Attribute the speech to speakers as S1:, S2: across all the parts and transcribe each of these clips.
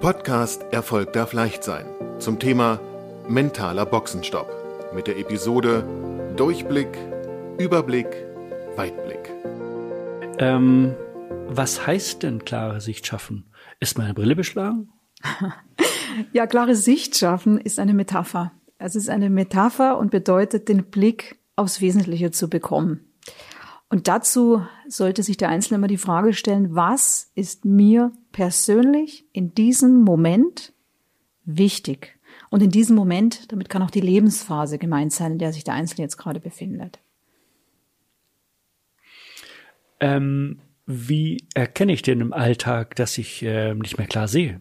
S1: Podcast Erfolg darf leicht sein. Zum Thema mentaler Boxenstopp. Mit der Episode Durchblick, Überblick, Weitblick.
S2: Ähm, was heißt denn klare Sicht schaffen? Ist meine Brille beschlagen?
S3: ja, klare Sicht schaffen ist eine Metapher. Es ist eine Metapher und bedeutet, den Blick aufs Wesentliche zu bekommen. Und dazu sollte sich der Einzelne immer die Frage stellen, was ist mir persönlich in diesem Moment wichtig? Und in diesem Moment, damit kann auch die Lebensphase gemeint sein, in der sich der Einzelne jetzt gerade befindet.
S2: Ähm, wie erkenne ich denn im Alltag, dass ich äh, nicht mehr klar sehe?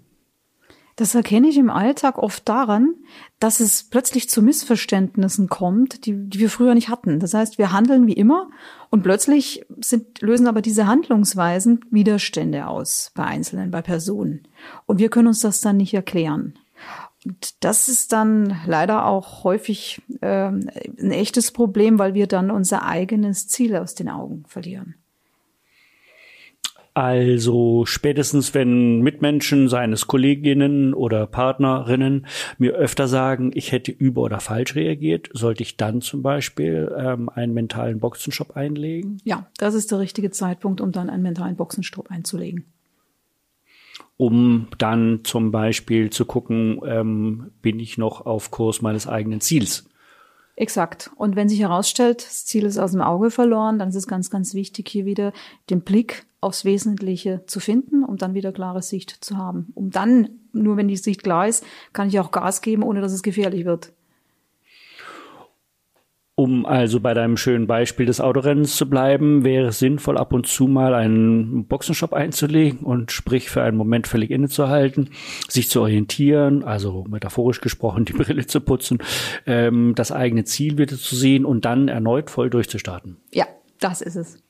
S3: Das erkenne ich im Alltag oft daran, dass es plötzlich zu Missverständnissen kommt, die, die wir früher nicht hatten. Das heißt, wir handeln wie immer und plötzlich sind, lösen aber diese Handlungsweisen Widerstände aus bei Einzelnen, bei Personen. Und wir können uns das dann nicht erklären. Und das ist dann leider auch häufig äh, ein echtes Problem, weil wir dann unser eigenes Ziel aus den Augen verlieren.
S2: Also spätestens, wenn Mitmenschen seines Kolleginnen oder Partnerinnen mir öfter sagen, ich hätte über- oder falsch reagiert, sollte ich dann zum Beispiel ähm, einen mentalen Boxenstopp einlegen?
S3: Ja, das ist der richtige Zeitpunkt, um dann einen mentalen Boxenstopp einzulegen.
S2: Um dann zum Beispiel zu gucken, ähm, bin ich noch auf Kurs meines eigenen Ziels?
S3: Exakt. Und wenn sich herausstellt, das Ziel ist aus dem Auge verloren, dann ist es ganz, ganz wichtig, hier wieder den Blick aufs Wesentliche zu finden, um dann wieder klare Sicht zu haben. Um dann, nur wenn die Sicht klar ist, kann ich auch Gas geben, ohne dass es gefährlich wird.
S2: Um also bei deinem schönen Beispiel des Autorennens zu bleiben, wäre es sinnvoll, ab und zu mal einen Boxenstopp einzulegen und sprich für einen Moment völlig innezuhalten, sich zu orientieren, also metaphorisch gesprochen die Brille zu putzen, ähm, das eigene Ziel wieder zu sehen und dann erneut voll durchzustarten.
S3: Ja, das ist es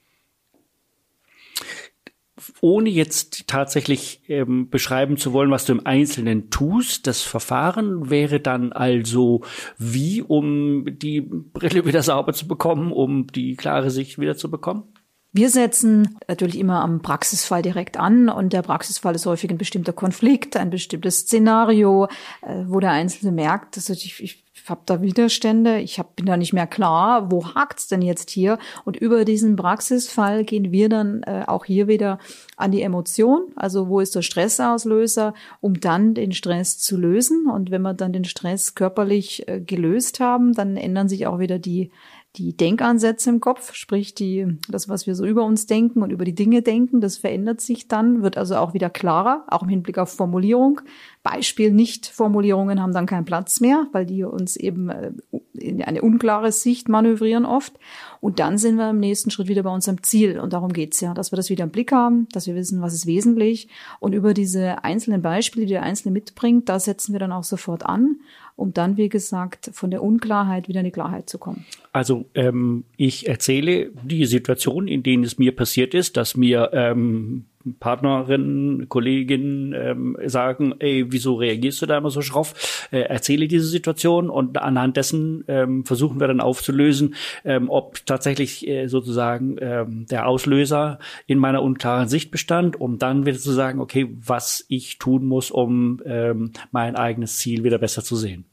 S2: ohne jetzt tatsächlich ähm, beschreiben zu wollen, was du im Einzelnen tust, das Verfahren wäre dann also wie, um die Brille wieder sauber zu bekommen, um die klare Sicht wieder zu bekommen?
S3: Wir setzen natürlich immer am Praxisfall direkt an und der Praxisfall ist häufig ein bestimmter Konflikt, ein bestimmtes Szenario, äh, wo der Einzelne merkt, dass ich, ich habe da Widerstände, ich hab, bin da nicht mehr klar, wo hakt's denn jetzt hier? Und über diesen Praxisfall gehen wir dann äh, auch hier wieder an die Emotion, also wo ist der Stressauslöser, um dann den Stress zu lösen. Und wenn wir dann den Stress körperlich äh, gelöst haben, dann ändern sich auch wieder die die Denkansätze im Kopf, sprich die, das, was wir so über uns denken und über die Dinge denken, das verändert sich dann, wird also auch wieder klarer, auch im Hinblick auf Formulierung. Beispiel Nicht-Formulierungen haben dann keinen Platz mehr, weil die uns eben äh, in eine unklare Sicht manövrieren oft. Und dann sind wir im nächsten Schritt wieder bei unserem Ziel. Und darum geht's ja, dass wir das wieder im Blick haben, dass wir wissen, was ist wesentlich. Und über diese einzelnen Beispiele, die der Einzelne mitbringt, da setzen wir dann auch sofort an um dann, wie gesagt, von der Unklarheit wieder in die Klarheit zu kommen.
S2: Also ähm, ich erzähle die Situation, in denen es mir passiert ist, dass mir ähm, Partnerinnen, Kolleginnen ähm, sagen, ey, wieso reagierst du da immer so schroff? Äh, erzähle diese Situation und anhand dessen ähm, versuchen wir dann aufzulösen, ähm, ob tatsächlich äh, sozusagen ähm, der Auslöser in meiner unklaren Sicht bestand, um dann wieder zu sagen, okay, was ich tun muss, um ähm, mein eigenes Ziel wieder besser zu sehen.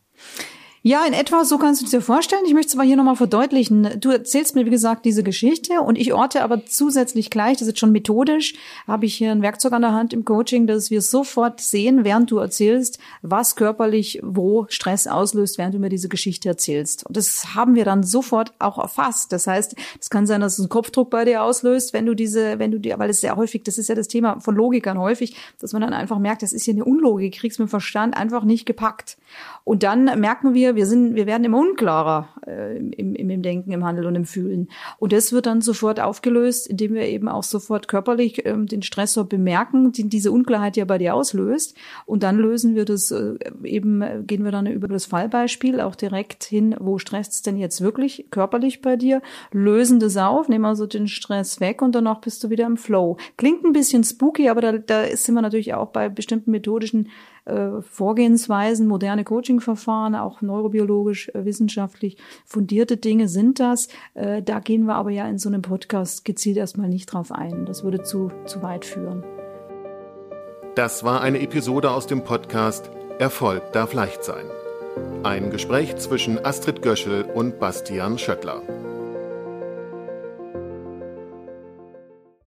S3: Ja, in etwa so kannst du dir vorstellen. Ich möchte es aber hier nochmal verdeutlichen. Du erzählst mir, wie gesagt, diese Geschichte und ich orte aber zusätzlich gleich, das ist schon methodisch, habe ich hier ein Werkzeug an der Hand im Coaching, dass wir sofort sehen, während du erzählst, was körperlich wo Stress auslöst, während du mir diese Geschichte erzählst. Und das haben wir dann sofort auch erfasst. Das heißt, es kann sein, dass es einen Kopfdruck bei dir auslöst, wenn du diese, wenn du dir, weil es sehr häufig, das ist ja das Thema von Logikern häufig, dass man dann einfach merkt, das ist hier eine Unlogik, kriegst mit dem Verstand einfach nicht gepackt. Und dann merken wir, wir sind, wir werden immer unklarer äh, im, im, im Denken, im Handeln und im Fühlen. Und das wird dann sofort aufgelöst, indem wir eben auch sofort körperlich ähm, den Stressor bemerken, die diese Unklarheit ja bei dir auslöst. Und dann lösen wir das äh, eben, gehen wir dann über das Fallbeispiel auch direkt hin, wo stresst es denn jetzt wirklich körperlich bei dir, lösen das auf, nehmen also den Stress weg und danach bist du wieder im Flow. Klingt ein bisschen spooky, aber da, da sind wir natürlich auch bei bestimmten methodischen äh, Vorgehensweisen, moderne Coachingverfahren, auch neurobiologisch, äh, wissenschaftlich fundierte Dinge sind das. Äh, da gehen wir aber ja in so einem Podcast gezielt erstmal nicht drauf ein. Das würde zu, zu weit führen.
S1: Das war eine Episode aus dem Podcast Erfolg darf leicht sein. Ein Gespräch zwischen Astrid Göschel und Bastian Schöttler.